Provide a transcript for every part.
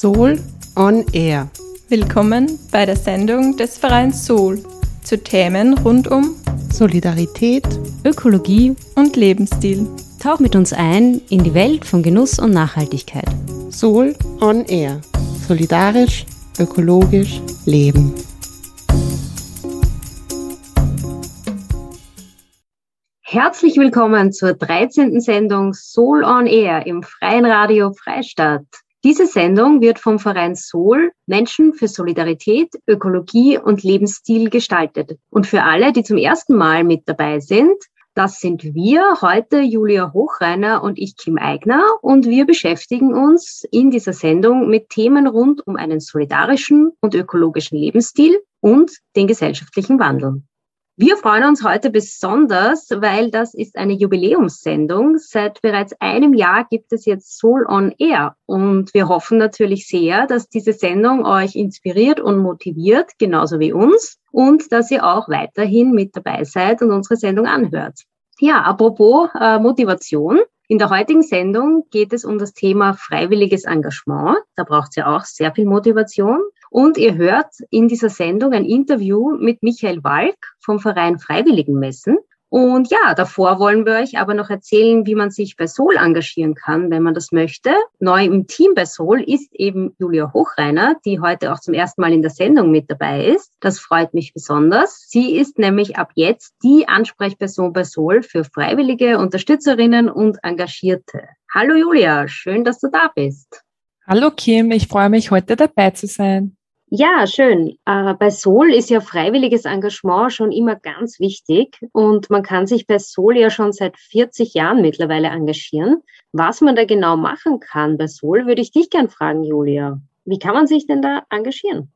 Soul on Air. Willkommen bei der Sendung des Vereins Soul zu Themen rund um Solidarität, Ökologie und Lebensstil. Tauch mit uns ein in die Welt von Genuss und Nachhaltigkeit. Soul on Air. Solidarisch, ökologisch, leben. Herzlich willkommen zur 13. Sendung Soul on Air im Freien Radio Freistadt. Diese Sendung wird vom Verein Soul Menschen für Solidarität, Ökologie und Lebensstil gestaltet. Und für alle, die zum ersten Mal mit dabei sind, das sind wir, heute Julia Hochreiner und ich, Kim Eigner. Und wir beschäftigen uns in dieser Sendung mit Themen rund um einen solidarischen und ökologischen Lebensstil und den gesellschaftlichen Wandel. Wir freuen uns heute besonders, weil das ist eine Jubiläumssendung. Seit bereits einem Jahr gibt es jetzt Soul on Air und wir hoffen natürlich sehr, dass diese Sendung euch inspiriert und motiviert, genauso wie uns und dass ihr auch weiterhin mit dabei seid und unsere Sendung anhört. Ja, apropos äh, Motivation. In der heutigen Sendung geht es um das Thema freiwilliges Engagement. Da braucht es ja auch sehr viel Motivation. Und ihr hört in dieser Sendung ein Interview mit Michael Walk vom Verein Freiwilligenmessen. Und ja, davor wollen wir euch aber noch erzählen, wie man sich bei Sol engagieren kann, wenn man das möchte. Neu im Team bei Sol ist eben Julia Hochreiner, die heute auch zum ersten Mal in der Sendung mit dabei ist. Das freut mich besonders. Sie ist nämlich ab jetzt die Ansprechperson bei Sol für Freiwillige, Unterstützerinnen und Engagierte. Hallo Julia, schön, dass du da bist. Hallo Kim, ich freue mich, heute dabei zu sein. Ja, schön. Äh, bei Sol ist ja freiwilliges Engagement schon immer ganz wichtig und man kann sich bei Sol ja schon seit 40 Jahren mittlerweile engagieren. Was man da genau machen kann bei Sol, würde ich dich gern fragen, Julia. Wie kann man sich denn da engagieren?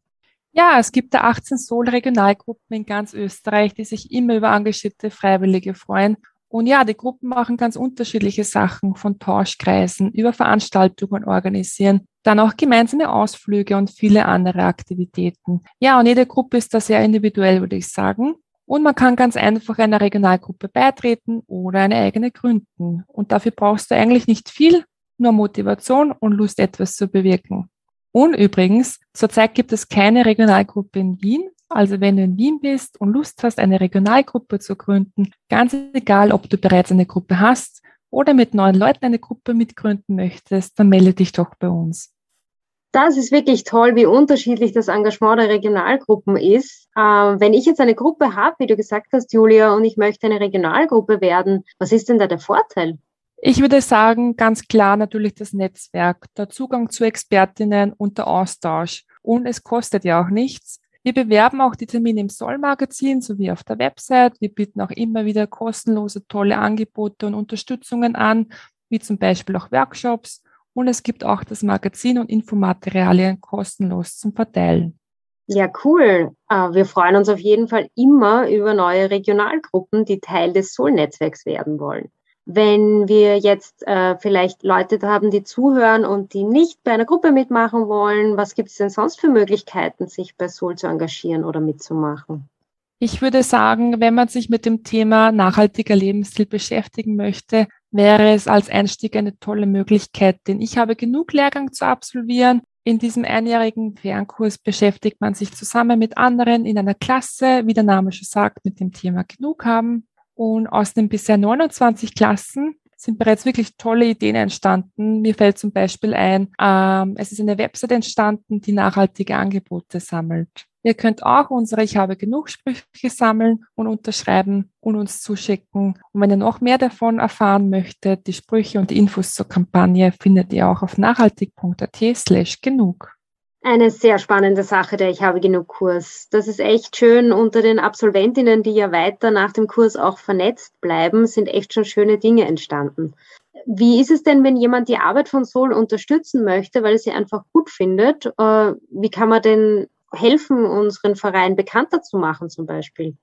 Ja, es gibt da 18 Sol-Regionalgruppen in ganz Österreich, die sich immer über engagierte Freiwillige freuen und ja, die Gruppen machen ganz unterschiedliche Sachen, von Tauschkreisen über Veranstaltungen organisieren, dann auch gemeinsame Ausflüge und viele andere Aktivitäten. Ja, und jede Gruppe ist da sehr individuell, würde ich sagen. Und man kann ganz einfach einer Regionalgruppe beitreten oder eine eigene gründen. Und dafür brauchst du eigentlich nicht viel, nur Motivation und Lust, etwas zu bewirken. Und übrigens, zurzeit gibt es keine Regionalgruppe in Wien, also wenn du in Wien bist und Lust hast, eine Regionalgruppe zu gründen, ganz egal, ob du bereits eine Gruppe hast oder mit neuen Leuten eine Gruppe mitgründen möchtest, dann melde dich doch bei uns. Das ist wirklich toll, wie unterschiedlich das Engagement der Regionalgruppen ist. Ähm, wenn ich jetzt eine Gruppe habe, wie du gesagt hast, Julia, und ich möchte eine Regionalgruppe werden, was ist denn da der Vorteil? Ich würde sagen, ganz klar natürlich das Netzwerk, der Zugang zu Expertinnen und der Austausch. Und es kostet ja auch nichts. Wir bewerben auch die Termine im Soll-Magazin sowie auf der Website. Wir bieten auch immer wieder kostenlose, tolle Angebote und Unterstützungen an, wie zum Beispiel auch Workshops. Und es gibt auch das Magazin und Infomaterialien kostenlos zum Verteilen. Ja, cool. Äh, wir freuen uns auf jeden Fall immer über neue Regionalgruppen, die Teil des Soul-Netzwerks werden wollen wenn wir jetzt äh, vielleicht Leute haben, die zuhören und die nicht bei einer Gruppe mitmachen wollen, was gibt es denn sonst für Möglichkeiten, sich bei Soul zu engagieren oder mitzumachen? Ich würde sagen, wenn man sich mit dem Thema nachhaltiger Lebensstil beschäftigen möchte, wäre es als Einstieg eine tolle Möglichkeit, denn ich habe genug Lehrgang zu absolvieren. In diesem einjährigen Fernkurs beschäftigt man sich zusammen mit anderen in einer Klasse, wie der Name schon sagt, mit dem Thema genug haben. Und aus den bisher 29 Klassen sind bereits wirklich tolle Ideen entstanden. Mir fällt zum Beispiel ein, ähm, es ist eine Website entstanden, die nachhaltige Angebote sammelt. Ihr könnt auch unsere Ich habe genug Sprüche sammeln und unterschreiben und uns zuschicken. Und wenn ihr noch mehr davon erfahren möchtet, die Sprüche und die Infos zur Kampagne findet ihr auch auf nachhaltig.at slash genug. Eine sehr spannende Sache, der Ich habe genug Kurs. Das ist echt schön unter den Absolventinnen, die ja weiter nach dem Kurs auch vernetzt bleiben, sind echt schon schöne Dinge entstanden. Wie ist es denn, wenn jemand die Arbeit von Sol unterstützen möchte, weil er sie einfach gut findet? Äh, wie kann man denn helfen, unseren Verein bekannter zu machen zum Beispiel?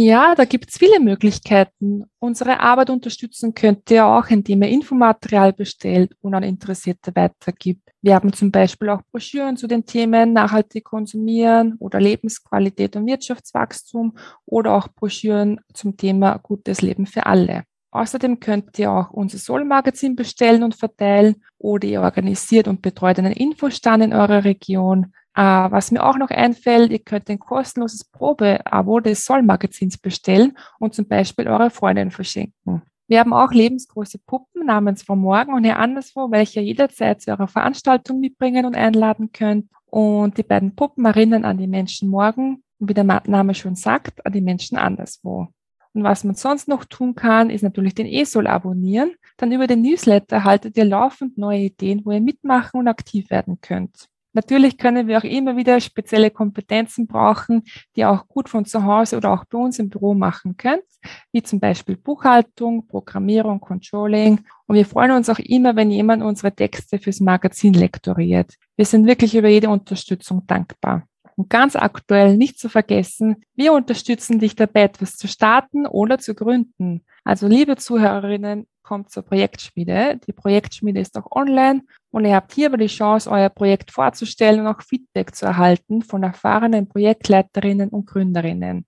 Ja, da gibt es viele Möglichkeiten. Unsere Arbeit unterstützen könnt ihr auch, indem ihr Infomaterial bestellt und an Interessierte weitergibt. Wir haben zum Beispiel auch Broschüren zu den Themen nachhaltig konsumieren oder Lebensqualität und Wirtschaftswachstum oder auch Broschüren zum Thema gutes Leben für alle. Außerdem könnt ihr auch unser Soul-Magazin bestellen und verteilen oder ihr organisiert und betreut einen Infostand in eurer Region. Äh, was mir auch noch einfällt, ihr könnt ein kostenloses Probeabo des Soul-Magazins bestellen und zum Beispiel eure Freundin verschenken. Wir haben auch lebensgroße Puppen namens Frau Morgen und Herr Anderswo, welche ihr jederzeit zu eurer Veranstaltung mitbringen und einladen könnt. Und die beiden Puppen erinnern an die Menschen morgen, wie der Name schon sagt, an die Menschen anderswo. Und was man sonst noch tun kann, ist natürlich den ESOL abonnieren. Dann über den Newsletter erhaltet ihr laufend neue Ideen, wo ihr mitmachen und aktiv werden könnt. Natürlich können wir auch immer wieder spezielle Kompetenzen brauchen, die auch gut von zu Hause oder auch bei uns im Büro machen könnt, wie zum Beispiel Buchhaltung, Programmierung, Controlling. Und wir freuen uns auch immer, wenn jemand unsere Texte fürs Magazin lektoriert. Wir sind wirklich über jede Unterstützung dankbar. Und ganz aktuell nicht zu vergessen, wir unterstützen dich dabei, etwas zu starten oder zu gründen. Also liebe Zuhörerinnen, kommt zur Projektschmiede. Die Projektschmiede ist auch online und ihr habt hier aber die Chance, euer Projekt vorzustellen und auch Feedback zu erhalten von erfahrenen Projektleiterinnen und Gründerinnen.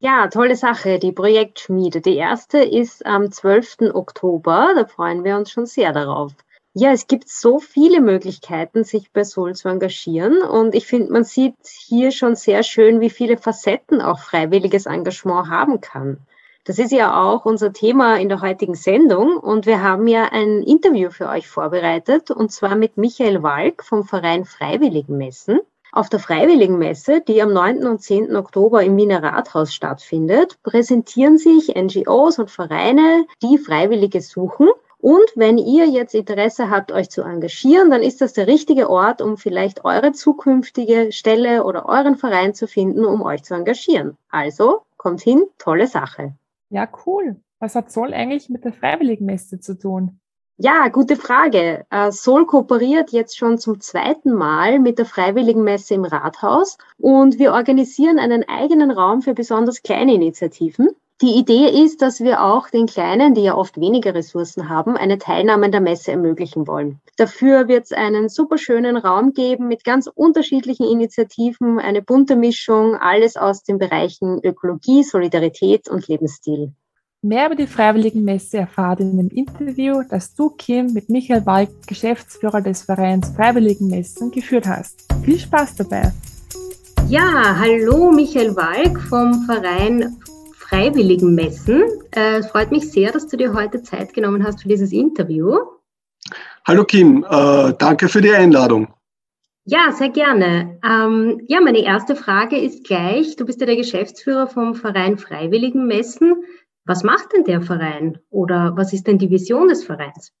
Ja, tolle Sache, die Projektschmiede. Die erste ist am 12. Oktober. Da freuen wir uns schon sehr darauf. Ja, es gibt so viele Möglichkeiten, sich bei Soul zu engagieren. Und ich finde, man sieht hier schon sehr schön, wie viele Facetten auch freiwilliges Engagement haben kann. Das ist ja auch unser Thema in der heutigen Sendung. Und wir haben ja ein Interview für euch vorbereitet, und zwar mit Michael Walk vom Verein Freiwilligenmessen. Auf der Freiwilligenmesse, die am 9. und 10. Oktober im Wiener Rathaus stattfindet, präsentieren sich NGOs und Vereine, die Freiwillige suchen und wenn ihr jetzt Interesse habt, euch zu engagieren, dann ist das der richtige Ort, um vielleicht eure zukünftige Stelle oder euren Verein zu finden, um euch zu engagieren. Also kommt hin, tolle Sache. Ja, cool. Was hat Sol eigentlich mit der Freiwilligenmesse zu tun? Ja, gute Frage. Äh, Sol kooperiert jetzt schon zum zweiten Mal mit der Freiwilligenmesse im Rathaus und wir organisieren einen eigenen Raum für besonders kleine Initiativen. Die Idee ist, dass wir auch den Kleinen, die ja oft weniger Ressourcen haben, eine Teilnahme an der Messe ermöglichen wollen. Dafür wird es einen superschönen Raum geben mit ganz unterschiedlichen Initiativen, eine bunte Mischung, alles aus den Bereichen Ökologie, Solidarität und Lebensstil. Mehr über die Freiwilligenmesse erfahrt in dem Interview, das du, Kim, mit Michael Walk, Geschäftsführer des Vereins Freiwilligenmessen, geführt hast. Viel Spaß dabei! Ja, hallo Michael Walk vom Verein freiwilligen Messen. Äh, es freut mich sehr, dass du dir heute Zeit genommen hast für dieses Interview. Hallo Kim, äh, danke für die Einladung. Ja, sehr gerne. Ähm, ja, meine erste Frage ist gleich, du bist ja der Geschäftsführer vom Verein Freiwilligen Messen. Was macht denn der Verein oder was ist denn die Vision des Vereins?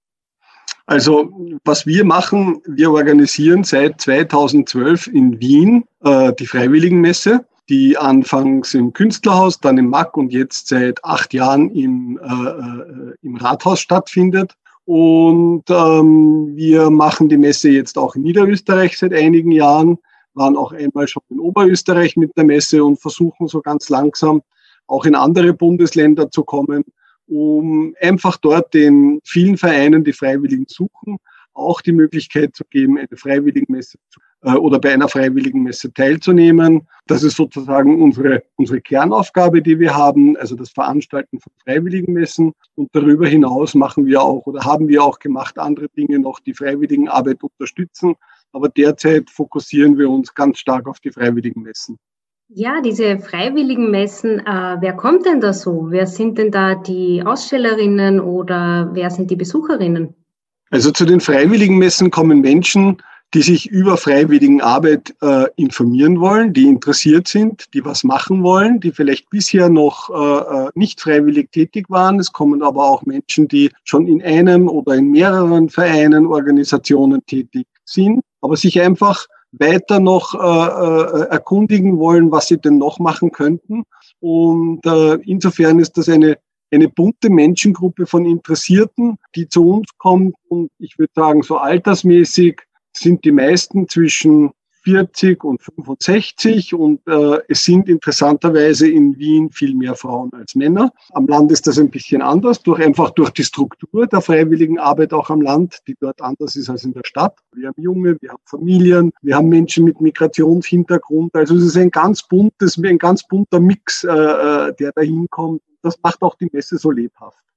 Also was wir machen, wir organisieren seit 2012 in Wien äh, die Freiwilligenmesse die anfangs im Künstlerhaus, dann im MAC und jetzt seit acht Jahren im, äh, äh, im Rathaus stattfindet. Und ähm, wir machen die Messe jetzt auch in Niederösterreich seit einigen Jahren, waren auch einmal schon in Oberösterreich mit der Messe und versuchen so ganz langsam auch in andere Bundesländer zu kommen, um einfach dort den vielen Vereinen, die Freiwilligen suchen, auch die Möglichkeit zu geben, eine Freiwilligenmesse zu oder bei einer freiwilligen Messe teilzunehmen. Das ist sozusagen unsere, unsere Kernaufgabe, die wir haben, also das Veranstalten von freiwilligen Messen. Und darüber hinaus machen wir auch oder haben wir auch gemacht andere Dinge noch, die freiwilligen Arbeit unterstützen. Aber derzeit fokussieren wir uns ganz stark auf die freiwilligen Messen. Ja, diese freiwilligen Messen, äh, wer kommt denn da so? Wer sind denn da die Ausstellerinnen oder wer sind die Besucherinnen? Also zu den freiwilligen Messen kommen Menschen, die sich über freiwilligen Arbeit äh, informieren wollen, die interessiert sind, die was machen wollen, die vielleicht bisher noch äh, äh, nicht freiwillig tätig waren. Es kommen aber auch Menschen, die schon in einem oder in mehreren Vereinen, Organisationen tätig sind, aber sich einfach weiter noch äh, äh, erkundigen wollen, was sie denn noch machen könnten. Und äh, insofern ist das eine eine bunte Menschengruppe von Interessierten, die zu uns kommt und ich würde sagen, so altersmäßig sind die meisten zwischen 40 und 65 und äh, es sind interessanterweise in Wien viel mehr Frauen als Männer. Am Land ist das ein bisschen anders, durch einfach durch die Struktur der freiwilligen Arbeit auch am Land, die dort anders ist als in der Stadt. Wir haben Junge, wir haben Familien, wir haben Menschen mit Migrationshintergrund. Also es ist ein ganz buntes, ein ganz bunter Mix, äh, äh der dahin kommt. Das macht auch die Messe so lebhaft.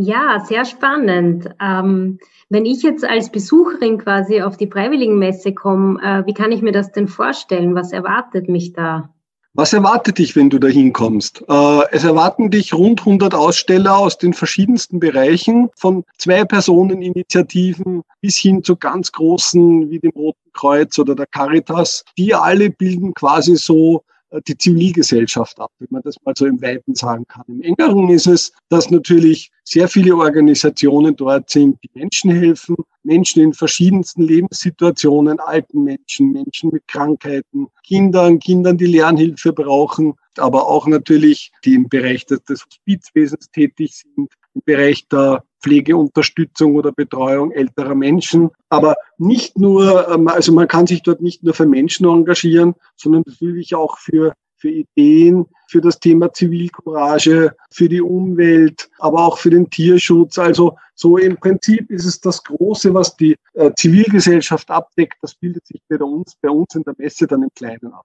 Ja, sehr spannend. Ähm, wenn ich jetzt als Besucherin quasi auf die Freiwilligenmesse komme, äh, wie kann ich mir das denn vorstellen? Was erwartet mich da? Was erwartet dich, wenn du da hinkommst? Äh, es erwarten dich rund 100 Aussteller aus den verschiedensten Bereichen, von Zwei-Personen-Initiativen bis hin zu ganz großen wie dem Roten Kreuz oder der Caritas. Die alle bilden quasi so die Zivilgesellschaft ab, wenn man das mal so im Weiten sagen kann. Im engeren ist es, dass natürlich sehr viele Organisationen dort sind, die Menschen helfen, Menschen in verschiedensten Lebenssituationen, alten Menschen, Menschen mit Krankheiten, Kindern, Kindern, die Lernhilfe brauchen, aber auch natürlich, die im Bereich des, des Hospizwesens tätig sind, im Bereich der Pflegeunterstützung oder Betreuung älterer Menschen. Aber nicht nur, ähm, also man kann sich dort nicht nur für Menschen engagieren, sondern natürlich auch für für Ideen, für das Thema Zivilcourage, für die Umwelt, aber auch für den Tierschutz. Also so im Prinzip ist es das Große, was die äh, Zivilgesellschaft abdeckt. Das bildet sich bei uns, bei uns in der Messe dann im Kleinen ab.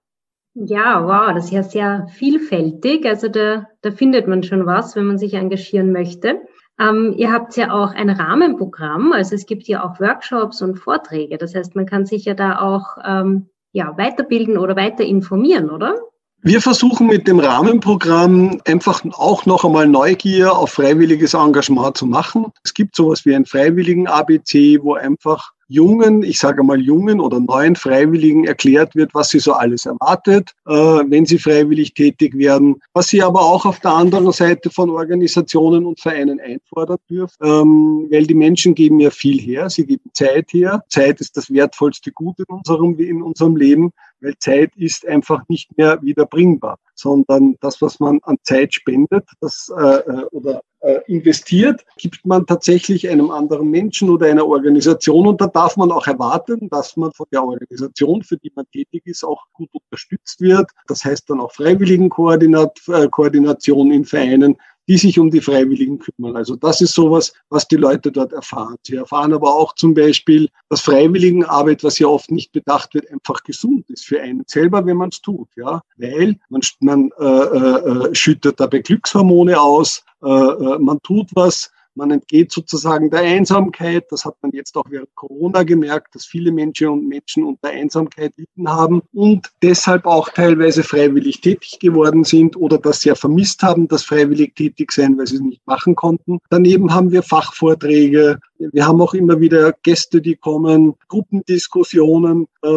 Ja, wow, das ist ja sehr vielfältig. Also da, da findet man schon was, wenn man sich engagieren möchte. Ähm, ihr habt ja auch ein Rahmenprogramm, also es gibt ja auch Workshops und Vorträge. Das heißt, man kann sich ja da auch ähm, ja, weiterbilden oder weiter informieren, oder? Wir versuchen mit dem Rahmenprogramm einfach auch noch einmal Neugier auf freiwilliges Engagement zu machen. Es gibt sowas wie ein freiwilligen ABC, wo einfach jungen, ich sage mal jungen oder neuen Freiwilligen erklärt wird, was sie so alles erwartet, äh, wenn sie freiwillig tätig werden, was sie aber auch auf der anderen Seite von Organisationen und Vereinen einfordern dürfen, ähm, weil die Menschen geben ja viel her, sie geben Zeit her. Zeit ist das wertvollste Gut in unserem, in unserem Leben, weil Zeit ist einfach nicht mehr wiederbringbar, sondern das, was man an Zeit spendet, das äh, äh oder äh, investiert, gibt man tatsächlich einem anderen Menschen oder einer Organisation und da darf man auch erwarten, dass man von der Organisation, für die man tätig ist, auch gut unterstützt wird. Das heißt dann auch Freiwilligenkoordination äh, in Vereinen, die sich um die Freiwilligen kümmern. Also das ist sowas, was die Leute dort erfahren. Sie erfahren aber auch zum Beispiel, dass Freiwilligenarbeit, was ja oft nicht bedacht wird, einfach gesund ist für einen selber, wenn man es tut. Ja, weil man, man äh, äh, äh schüttet dabei Glückshormone aus, äh, äh, man tut was, man entgeht sozusagen der Einsamkeit. Das hat man jetzt auch während Corona gemerkt, dass viele Menschen und Menschen unter Einsamkeit litten haben und deshalb auch teilweise freiwillig tätig geworden sind oder das sehr vermisst haben, das freiwillig tätig sein, weil sie es nicht machen konnten. Daneben haben wir Fachvorträge, wir haben auch immer wieder Gäste, die kommen, Gruppendiskussionen. Äh,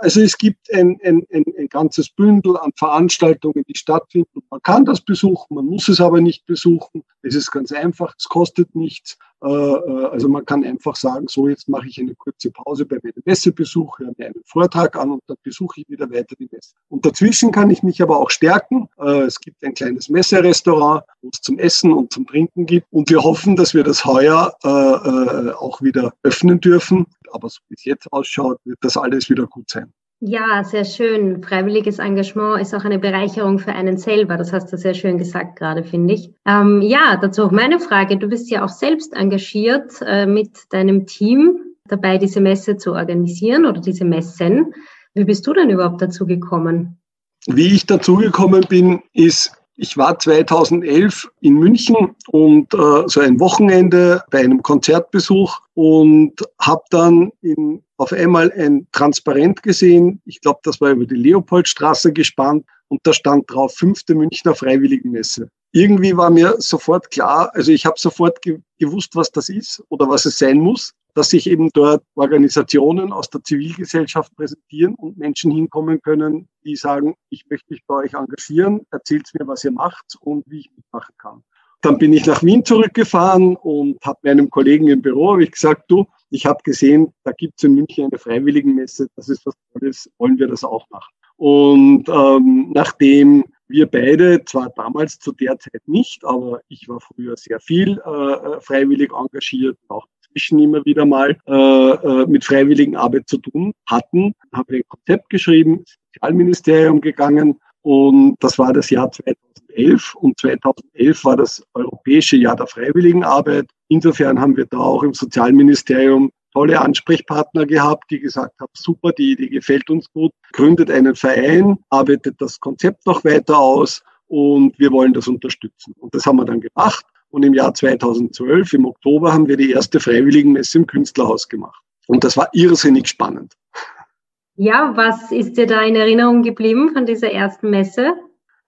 also es gibt ein, ein, ein, ein ganzes Bündel an Veranstaltungen, die stattfinden. Man kann das besuchen, man muss es aber nicht besuchen. Es ist ganz einfach, es kostet nichts. Äh, äh, also man kann einfach sagen, so jetzt mache ich eine kurze Pause bei meinem Messebesuch, höre mir einen Vortrag an und dann besuche ich wieder weiter die Messe. Und dazwischen kann ich mich aber auch stärken. Es gibt ein kleines Messerestaurant, wo es zum Essen und zum Trinken gibt. Und wir hoffen, dass wir das heuer äh, auch wieder öffnen dürfen. Aber so wie es jetzt ausschaut, wird das alles wieder gut sein. Ja, sehr schön. Freiwilliges Engagement ist auch eine Bereicherung für einen selber. Das hast du sehr schön gesagt gerade, finde ich. Ähm, ja, dazu auch meine Frage. Du bist ja auch selbst engagiert äh, mit deinem Team dabei, diese Messe zu organisieren oder diese Messen. Wie bist du denn überhaupt dazu gekommen? Wie ich dazu gekommen bin, ist ich war 2011 in München und äh, so ein Wochenende bei einem Konzertbesuch und habe dann in, auf einmal ein Transparent gesehen. Ich glaube, das war über die Leopoldstraße gespannt und da stand drauf fünfte Münchner Freiwilligenmesse. Irgendwie war mir sofort klar, also ich habe sofort ge gewusst, was das ist oder was es sein muss dass sich eben dort Organisationen aus der Zivilgesellschaft präsentieren und Menschen hinkommen können, die sagen, ich möchte mich bei euch engagieren, erzählt mir, was ihr macht und wie ich mitmachen kann. Dann bin ich nach Wien zurückgefahren und habe meinem Kollegen im Büro ich gesagt, du, ich habe gesehen, da gibt es in München eine Freiwilligenmesse, das ist was Tolles, wollen wir das auch machen. Und ähm, nachdem wir beide, zwar damals zu der Zeit nicht, aber ich war früher sehr viel äh, äh freiwillig engagiert, auch inzwischen immer wieder mal äh, äh, mit freiwilligen Arbeit zu tun hatten, haben ein Konzept geschrieben, ins Sozialministerium gegangen und das war das Jahr 2011 und 2011 war das Europäische Jahr der Freiwilligenarbeit. Insofern haben wir da auch im Sozialministerium tolle Ansprechpartner gehabt, die gesagt haben, super, die Idee gefällt uns gut, gründet einen Verein, arbeitet das Konzept noch weiter aus und wir wollen das unterstützen. Und das haben wir dann gemacht Und im Jahr 2012, im Oktober, haben wir die erste Freiwilligenmesse im Künstlerhaus gemacht. Und das war irrsinnig spannend. Ja, was ist dir da in Erinnerung geblieben von dieser ersten Messe?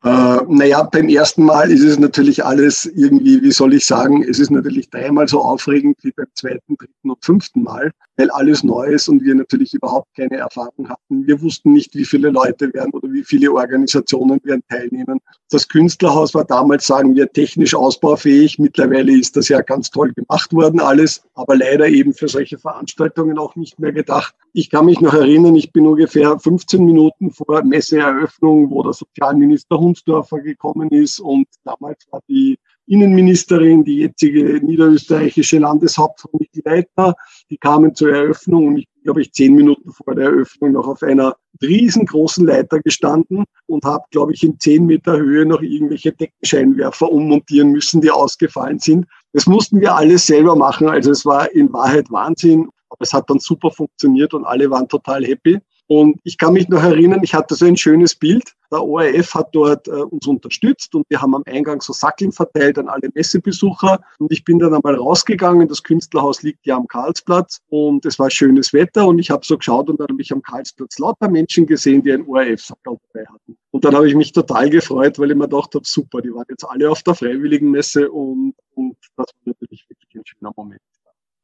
Äh, naja, beim ersten Mal ist es natürlich alles irgendwie, wie soll ich sagen, es ist natürlich dreimal so aufregend wie beim zweiten, dritten und fünften Mal, weil alles neu ist und wir natürlich überhaupt keine Erfahrung hatten. Wir wussten nicht, wie viele Leute werden oder wie viele Organisationen werden teilnehmen. Das Künstlerhaus war damals, sagen wir, technisch ausbaufähig. Mittlerweile ist das ja ganz toll gemacht worden alles, aber leider eben für solche Veranstaltungen auch nicht mehr gedacht. Ich kann mich noch erinnern, ich bin ungefähr 15 Minuten vor Messeeröffnung, wo der Sozialminister Hunsdorfer gekommen ist und damals war die Innenministerin, die jetzige niederösterreichische Landeshauptfrau Michi Leitner, die kamen zur Eröffnung und ich glaube ich, zehn Minuten vor der Eröffnung noch auf einer riesengroßen Leiter gestanden und habe, glaube ich, in zehn Meter Höhe noch irgendwelche Deckenscheinwerfer ummontieren müssen, die ausgefallen sind. Das mussten wir alles selber machen. Also es war in Wahrheit Wahnsinn. Aber es hat dann super funktioniert und alle waren total happy. Und ich kann mich noch erinnern, ich hatte so ein schönes Bild. Der ORF hat dort äh, uns unterstützt und wir haben am Eingang so Sackeln verteilt an alle Messebesucher. Und ich bin dann einmal rausgegangen. Das Künstlerhaus liegt ja am Karlsplatz und es war schönes Wetter und ich habe so geschaut und dann habe ich am Karlsplatz lauter Menschen gesehen, die ein ORF-Sackel dabei hatten. Und dann habe ich mich total gefreut, weil ich mir gedacht habe, super, die waren jetzt alle auf der Freiwilligenmesse und, und das war natürlich wirklich ein schöner Moment.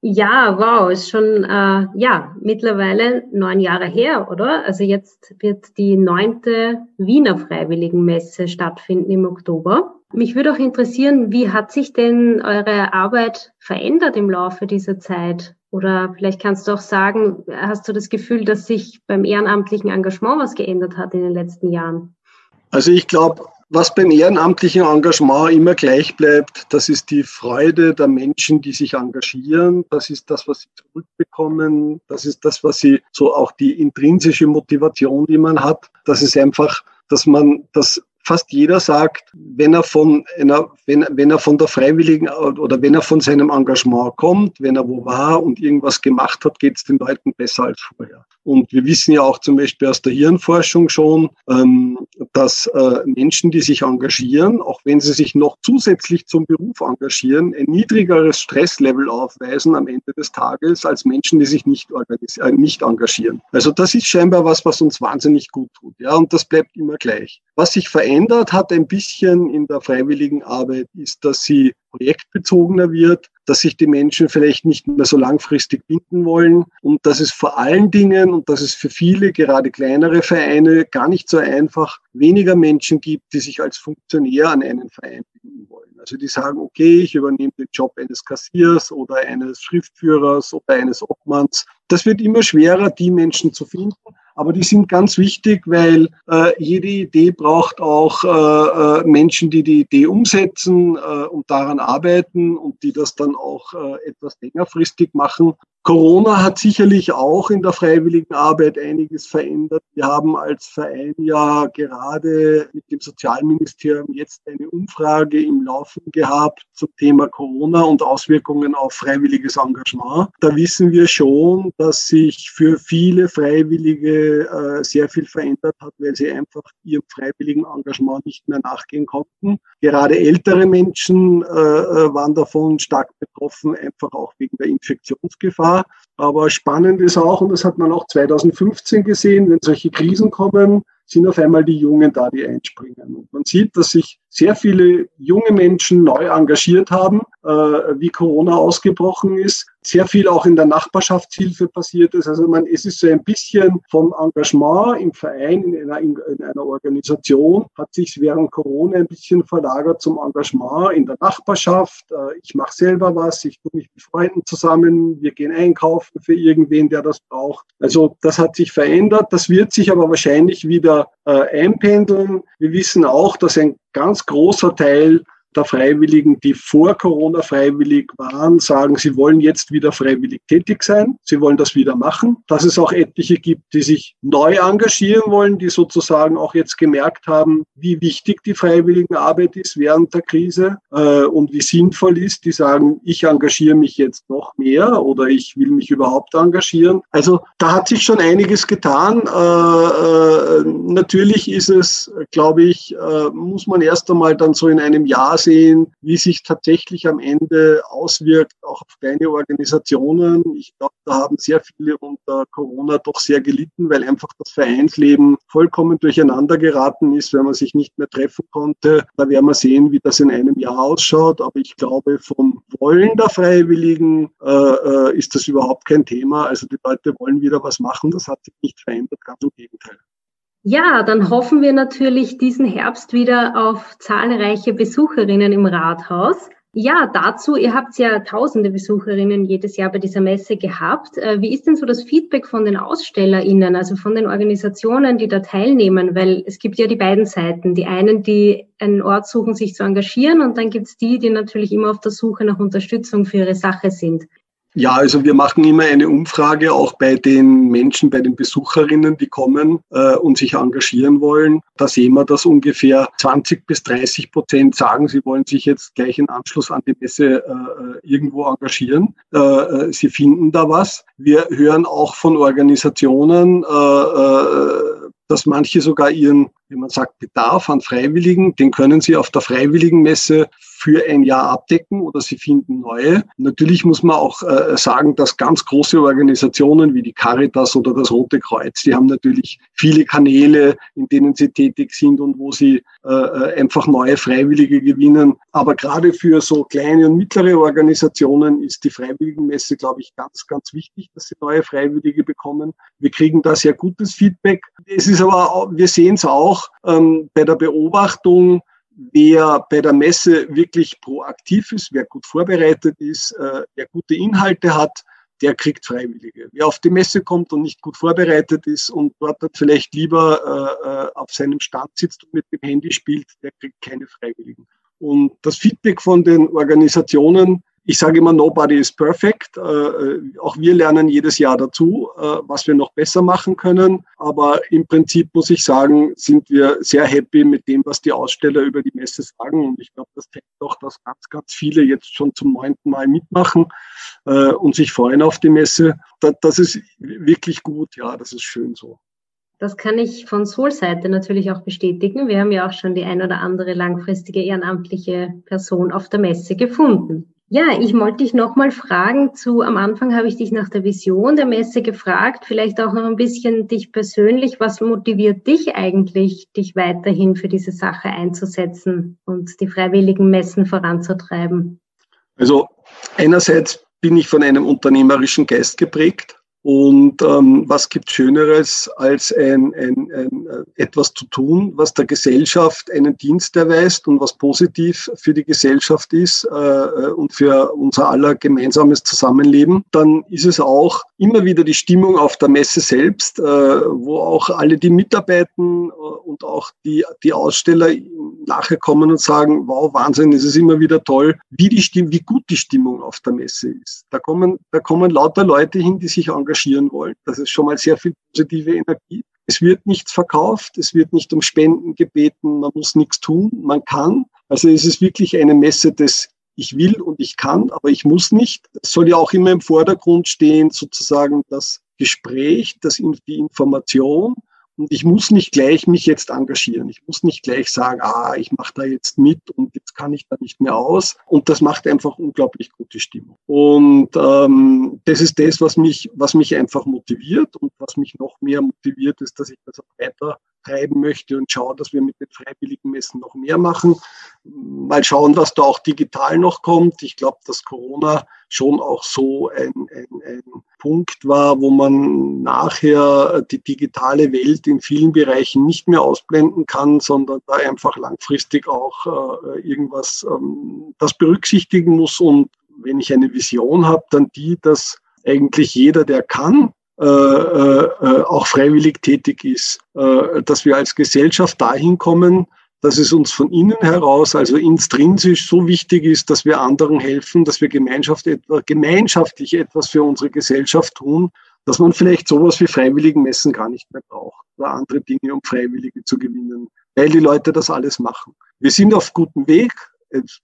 Ja, wow, ist schon äh, ja mittlerweile neun Jahre her, oder? Also jetzt wird die neunte Wiener Freiwilligenmesse stattfinden im Oktober. Mich würde auch interessieren, wie hat sich denn eure Arbeit verändert im Laufe dieser Zeit? Oder vielleicht kannst du auch sagen, hast du das Gefühl, dass sich beim ehrenamtlichen Engagement was geändert hat in den letzten Jahren? Also ich glaube, was beim ehrenamtlichen Engagement immer gleich bleibt, das ist die Freude der Menschen, die sich engagieren. Das ist das, was sie zurückbekommen. Das ist das, was sie, so auch die intrinsische Motivation, die man hat. Das ist einfach, dass man das fast jeder sagt, wenn er von einer, wenn, wenn er von der Freiwilligen oder wenn er von seinem Engagement kommt, wenn er wo war und irgendwas gemacht hat, geht es den Leuten besser als vorher. Und wir wissen ja auch zum Beispiel aus der Hirnforschung schon, ähm, dass äh, Menschen, die sich engagieren, auch wenn sie sich noch zusätzlich zum Beruf engagieren, ein niedrigeres Stresslevel aufweisen am Ende des Tages als Menschen, die sich nicht, äh, nicht engagieren. Also das ist scheinbar was, was uns wahnsinnig gut tut. Ja, und das bleibt immer gleich. Was sich verändert hat ein bisschen in der freiwilligen Arbeit, ist, dass sie projektbezogener wird, dass sich die Menschen vielleicht nicht mehr so langfristig binden wollen und dass es vor allen Dingen, und das ist für viele, gerade kleinere Vereine, gar nicht so einfach, weniger Menschen gibt, die sich als Funktionär an einen Verein binden wollen. Also die sagen, okay, ich übernehme den Job eines Kassiers oder eines Schriftführers oder eines Obmanns. Das wird immer schwerer, die Menschen zu finden. Aber die sind ganz wichtig, weil äh, jede Idee braucht auch äh, äh, Menschen, die die Idee umsetzen äh, und daran arbeiten und die das dann auch äh, etwas längerfristig machen. Corona hat sicherlich auch in der freiwilligen Arbeit einiges verändert. Wir haben als Verein ja gerade mit dem Sozialministerium jetzt eine Umfrage im Laufen gehabt zum Thema Corona und Auswirkungen auf freiwilliges Engagement. Da wissen wir schon, dass sich für viele Freiwillige äh, sehr viel verändert hat, weil sie einfach ihrem freiwilligen Engagement nicht mehr nachgehen konnten. Gerade ältere Menschen äh, äh waren davon stark betroffen, einfach auch wegen der Infektionsgefahr. Aber spannend ist auch, und das hat man auch 2015 gesehen, wenn solche Krisen kommen, sind auf einmal die Jungen da, die einspringen. Und man sieht, dass sich sehr viele junge Menschen neu engagiert haben, äh, wie Corona ausgebrochen ist. Sehr viel auch in der Nachbarschaftshilfe passiert ist. Also man, es ist so ein bisschen vom Engagement im Verein, in einer, in einer Organisation, hat sich während Corona ein bisschen verlagert zum Engagement in der Nachbarschaft. Äh, ich mache selber was, ich tue mich mit Freunden zusammen, wir gehen einkaufen für irgendwen, der das braucht. Also das hat sich verändert. Das wird sich aber wahrscheinlich wieder äh, einpendeln. Wir wissen auch, dass ein ganz großer Teil der Freiwilligen, die vor Corona freiwillig waren, sagen, sie wollen jetzt wieder freiwillig tätig sein. Sie wollen das wieder machen. Dass es auch etliche gibt, die sich neu engagieren wollen, die sozusagen auch jetzt gemerkt haben, wie wichtig die Freiwilligenarbeit ist während der Krise äh, und wie sinnvoll ist. Die sagen, ich engagiere mich jetzt noch mehr oder ich will mich überhaupt engagieren. Also da hat sich schon einiges getan. Äh, äh, natürlich ist es, glaube ich, äh, muss man erst einmal dann so in einem Jahr sehen, wie sich tatsächlich am Ende auswirkt, auch auf kleine Organisationen. Ich glaube, da haben sehr viele unter Corona doch sehr gelitten, weil einfach das Vereinsleben vollkommen durcheinander geraten ist, wenn man sich nicht mehr treffen konnte. Da werden wir sehen, wie das in einem Jahr ausschaut. Aber ich glaube, vom Wollen der Freiwilligen äh, äh, ist das überhaupt kein Thema. Also die Leute wollen wieder was machen. Das hat sich nicht verändert, ganz im Gegenteil. Ja, dann hoffen wir natürlich diesen Herbst wieder auf zahlreiche Besucherinnen im Rathaus. Ja, dazu, ihr habt ja tausende Besucherinnen jedes Jahr bei dieser Messe gehabt. Äh, wie ist denn so das Feedback von den AusstellerInnen, also von den Organisationen, die da teilnehmen? Weil es gibt ja die beiden Seiten. Die einen, die einen Ort suchen, sich zu engagieren und dann gibt's die, die natürlich immer auf der Suche nach Unterstützung für ihre Sache sind. Ja, also wir machen immer eine Umfrage auch bei den Menschen, bei den Besucherinnen, die kommen äh, und sich engagieren wollen. Da sehen wir, dass ungefähr 20 bis 30 Prozent sagen, sie wollen sich jetzt gleich in Anschluss an die Messe äh, irgendwo engagieren. Äh, äh sie finden da was. Wir hören auch von Organisationen, äh, äh, dass manche sogar ihren, wie man sagt, Bedarf an Freiwilligen, den können sie auf der Freiwilligenmesse für ein Jahr abdecken oder sie finden neue. Natürlich muss man auch äh, sagen, dass ganz große Organisationen wie die Caritas oder das Rote Kreuz, die haben natürlich viele Kanäle, in denen sie tätig sind und wo sie äh, äh einfach neue Freiwillige gewinnen. Aber gerade für so kleine und mittlere Organisationen ist die Freiwilligenmesse, glaube ich, ganz, ganz wichtig, dass sie neue Freiwillige bekommen. Wir kriegen da sehr gutes Feedback. Es ist aber, wir sehen es auch ähm, bei der Beobachtung, wer bei der Messe wirklich proaktiv ist, wer gut vorbereitet ist, äh, wer gute Inhalte hat, der kriegt Freiwillige. Wer auf die Messe kommt und nicht gut vorbereitet ist und dort vielleicht lieber äh, äh, auf seinem Stand sitzt und mit dem Handy spielt, der kriegt keine Freiwilligen. Und das Feedback von den Organisationen ich sage immer, nobody is perfect. Äh, äh, auch wir lernen jedes Jahr dazu, äh, was wir noch besser machen können. Aber im Prinzip muss ich sagen, sind wir sehr happy mit dem, was die Aussteller über die Messe sagen. Und ich glaube, das zeigt doch, dass ganz, ganz viele jetzt schon zum neunten Mal mitmachen und sich freuen auf die Messe. Das, das ist wirklich gut. Ja, das ist schön so. Das kann ich von Sol-Seite natürlich auch bestätigen. Wir haben ja auch schon die ein oder andere langfristige ehrenamtliche Person auf der Messe gefunden. Ja, ich wollte dich nochmal fragen zu, am Anfang habe ich dich nach der Vision der Messe gefragt, vielleicht auch noch ein bisschen dich persönlich. Was motiviert dich eigentlich, dich weiterhin für diese Sache einzusetzen und die freiwilligen Messen voranzutreiben? Also einerseits bin ich von einem unternehmerischen Geist geprägt. Und ähm, was gibt Schöneres, als ein, ein, ein, äh, etwas zu tun, was der Gesellschaft einen Dienst erweist und was positiv für die Gesellschaft ist äh, äh, und für unser aller gemeinsames Zusammenleben? Dann ist es auch immer wieder die Stimmung auf der Messe selbst, äh, wo auch alle, die mitarbeiten äh, und auch die, die Aussteller nachher kommen und sagen, wow, Wahnsinn, es ist immer wieder toll, wie, die Stimmung, wie gut die Stimmung auf der Messe ist. Da kommen, da kommen lauter Leute hin, die sich engagieren wollen. Das ist schon mal sehr viel positive Energie. Es wird nichts verkauft, es wird nicht um Spenden gebeten, man muss nichts tun, man kann. Also es ist wirklich eine Messe des ich will und ich kann, aber ich muss nicht. Es soll ja auch immer im Vordergrund stehen, sozusagen das Gespräch, das, die Information und ich muss nicht gleich mich jetzt engagieren. Ich muss nicht gleich sagen, ah, ich mache da jetzt mit und jetzt kann ich da nicht mehr aus. Und das macht einfach unglaublich gute Stimmung. Und ähm, das ist das, was mich, was mich einfach motiviert und was mich noch mehr motiviert, ist, dass ich das auch weiter treiben möchte und schaue, dass wir mit den freiwilligen Messen noch mehr machen. Mal schauen, was da auch digital noch kommt. Ich glaube, dass Corona schon auch so ein, ein, ein Punkt war, wo man nachher die digitale Welt in vielen Bereichen nicht mehr ausblenden kann, sondern da einfach langfristig auch äh, irgendwas ähm, das berücksichtigen muss. Und wenn ich eine Vision habe, dann die, dass eigentlich jeder, der kann, äh, äh, äh, auch freiwillig tätig ist, äh, dass wir als Gesellschaft dahin kommen, dass es uns von innen heraus, also intrinsisch so wichtig ist, dass wir anderen helfen, dass wir Gemeinschaft etwa, gemeinschaftlich etwas für unsere Gesellschaft tun, dass man vielleicht sowas wie freiwilligen Messen gar nicht mehr braucht oder andere Dinge, um Freiwillige zu gewinnen, weil die Leute das alles machen. Wir sind auf gutem Weg,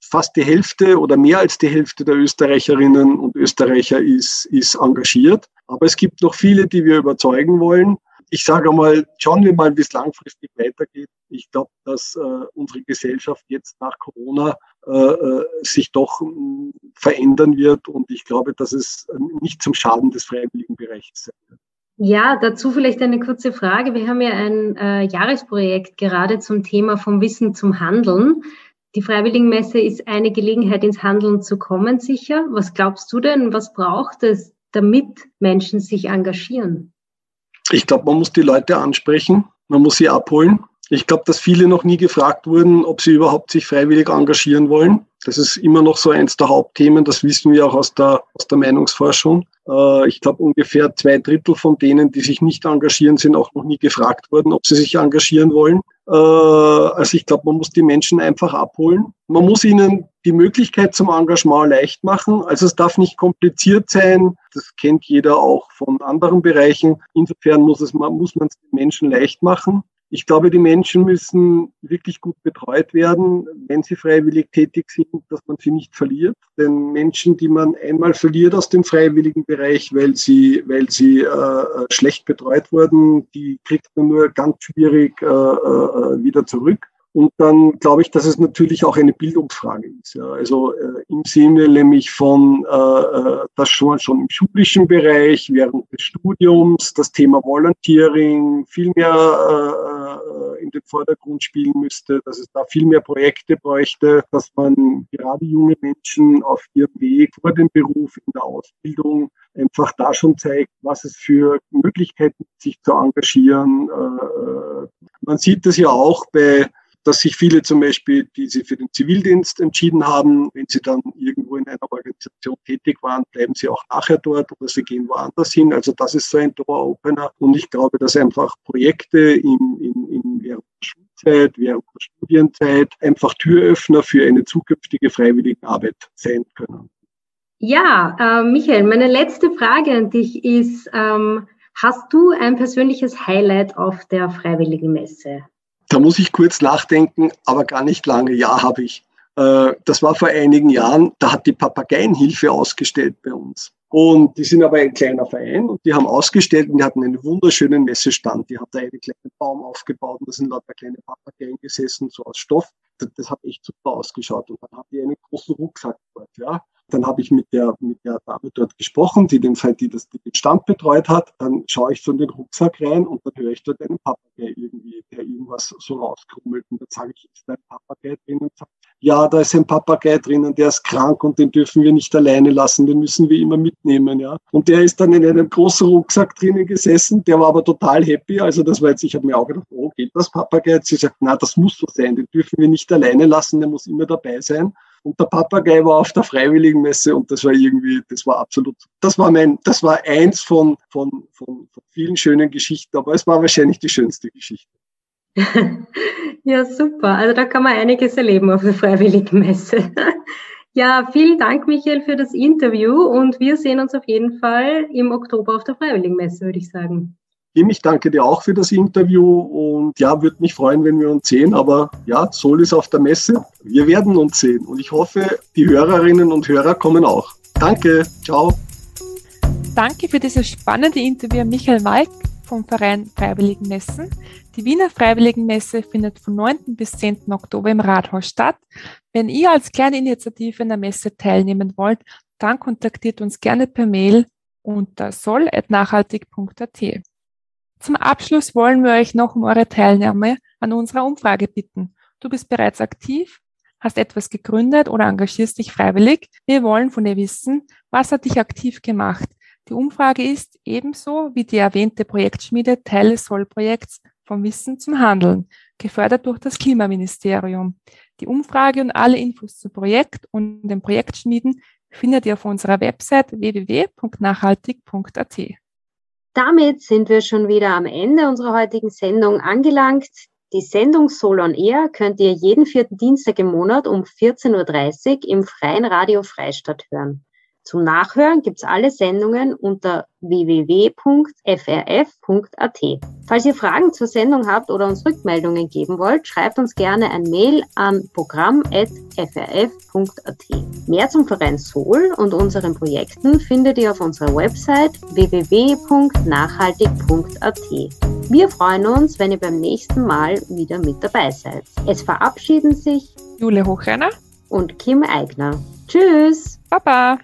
fast die Hälfte oder mehr als die Hälfte der Österreicherinnen und Österreicher ist, ist engagiert. Aber es gibt noch viele, die wir überzeugen wollen. Ich sage mal, schauen wir mal, wie es langfristig weitergeht. Ich glaube, dass äh, unsere Gesellschaft jetzt nach Corona äh, äh sich doch äh, verändern wird. Und ich glaube, dass es nicht zum Schaden des freiwilligen Bereichs sein wird. Ja, dazu vielleicht eine kurze Frage. Wir haben ja ein äh, Jahresprojekt gerade zum Thema vom Wissen zum Handeln. Die Freiwilligenmesse ist eine Gelegenheit, ins Handeln zu kommen, sicher. Was glaubst du denn, was braucht es, damit Menschen sich engagieren? Ich glaube, man muss die Leute ansprechen, man muss sie abholen. Ich glaube, dass viele noch nie gefragt wurden, ob sie überhaupt sich freiwillig engagieren wollen. Das ist immer noch so eins der Hauptthemen. Das wissen wir auch aus der, aus der Meinungsforschung. Äh, ich glaube, ungefähr zwei Drittel von denen, die sich nicht engagieren, sind auch noch nie gefragt worden, ob sie sich engagieren wollen. Äh, also ich glaube, man muss die Menschen einfach abholen. Man muss ihnen die Möglichkeit zum Engagement leicht machen. Also es darf nicht kompliziert sein. Das kennt jeder auch von anderen Bereichen. Insofern muss, es, muss man es den Menschen leicht machen. Ich glaube, die Menschen müssen wirklich gut betreut werden, wenn sie freiwillig tätig sind, dass man sie nicht verliert. Denn Menschen, die man einmal verliert aus dem freiwilligen Bereich, weil sie, weil sie äh, schlecht betreut wurden, die kriegt man nur ganz schwierig äh, äh, wieder zurück. Und dann glaube ich, dass es natürlich auch eine Bildungsfrage ist. Ja. Also äh, im Sinne nämlich von, äh, äh das schon, schon im schulischen Bereich, während des Studiums, das Thema Volunteering viel mehr äh, äh, in den Vordergrund spielen müsste, dass es da viel mehr Projekte bräuchte, dass man gerade junge Menschen auf ihrem Weg vor dem Beruf, in der Ausbildung einfach da schon zeigt, was es für Möglichkeiten gibt, sich zu engagieren. Äh, man sieht das ja auch bei dass sich viele zum Beispiel, die sich für den Zivildienst entschieden haben, wenn sie dann irgendwo in einer Organisation tätig waren, bleiben sie auch nachher dort oder sie gehen woanders hin. Also das ist so ein Door-Opener. Und ich glaube, dass einfach Projekte in, in, in während der Schulzeit, während der Studienzeit einfach Türöffner für eine zukünftige freiwillige Arbeit sein können. Ja, äh, Michael, meine letzte Frage an dich ist, ähm, hast du ein persönliches Highlight auf der Freiwilligen Messe? Da muss ich kurz nachdenken, aber gar nicht lange. Ja, habe ich. Äh, das war vor einigen Jahren, da hat die Papageienhilfe ausgestellt bei uns. Und die sind aber ein kleiner Verein und die haben ausgestellt und die hatten einen wunderschönen Messestand. Die haben da einen kleinen Baum aufgebaut und da sind lauter kleine Papageien gesessen, so aus Stoff. Das, hat echt super ausgeschaut. Und dann haben die einen großen Rucksack dort, ja. Dann habe ich mit der, mit der Dame dort gesprochen, die den, die das, die den Stand betreut hat. Dann schaue ich so in den Rucksack rein und dann höre ich dort einen Papagei irgendwie, der irgendwas so rauskrummelt. Und dann sage ich, ist da ein Papagei drin? Und sagt, ja, da ist ein Papagei drinnen, der ist krank und den dürfen wir nicht alleine lassen, den müssen wir immer mitnehmen, ja. Und der ist dann in einem großen Rucksack drinnen gesessen, der war aber total happy, also das war jetzt, ich habe mir auch gedacht, oh, geht das Papagei? Sie sagt, na, das muss so sein, den dürfen wir nicht alleine lassen, der muss immer dabei sein. Und der Papagei war auf der Freiwilligenmesse und das war irgendwie, das war absolut, das war mein, das war eins von, von, von, von vielen schönen Geschichten, aber es war wahrscheinlich die schönste Geschichte. ja, super. Also da kann man einiges erleben auf der Freiwilligenmesse. ja, vielen Dank, Michael, für das Interview und wir sehen uns auf jeden Fall im Oktober auf der Freiwilligenmesse, würde ich sagen. Kim, ich danke dir auch für das Interview und ja, würde mich freuen, wenn wir uns sehen. Aber ja, Sol ist auf der Messe. Wir werden uns sehen und ich hoffe, die Hörerinnen und Hörer kommen auch. Danke, ciao. Danke für dieses spannende Interview, Michael Walk vom Verein Freiwilligen Messen. Die Wiener Freiwilligenmesse findet von 9. bis 10. Oktober im Rathaus statt. Wenn ihr als kleine Initiative an der Messe teilnehmen wollt, dann kontaktiert uns gerne per Mail unter soll.nachhaltig.at. Zum Abschluss wollen wir euch noch um eure Teilnahme an unserer Umfrage bitten. Du bist bereits aktiv, hast etwas gegründet oder engagierst dich freiwillig. Wir wollen von dir wissen, was hat dich aktiv gemacht. Die Umfrage ist ebenso wie die erwähnte Projektschmiede Teil des Soll-Projekts vom Wissen zum Handeln, gefördert durch das Klimaministerium. Die Umfrage und alle Infos zum Projekt und den Projektschmieden findet ihr auf unserer Website www.nachhaltig.at. Damit sind wir schon wieder am Ende unserer heutigen Sendung angelangt. Die Sendung Soul on Air könnt ihr jeden vierten Dienstag im Monat um 14.30 Uhr im Freien Radio Freistadt hören. Zum Nachhören gibt's alle Sendungen unter www.frf.at. Falls ihr Fragen zur Sendung habt oder uns Rückmeldungen geben wollt, schreibt uns gerne ein Mail an programm.frf.at. Mehr zum Verein Sol und unseren Projekten findet ihr auf unserer Website www.nachhaltig.at. Wir freuen uns, wenn ihr beim nächsten Mal wieder mit dabei seid. Es verabschieden sich Jule Hochreiner und Kim Eigner. Tschüss. Baba.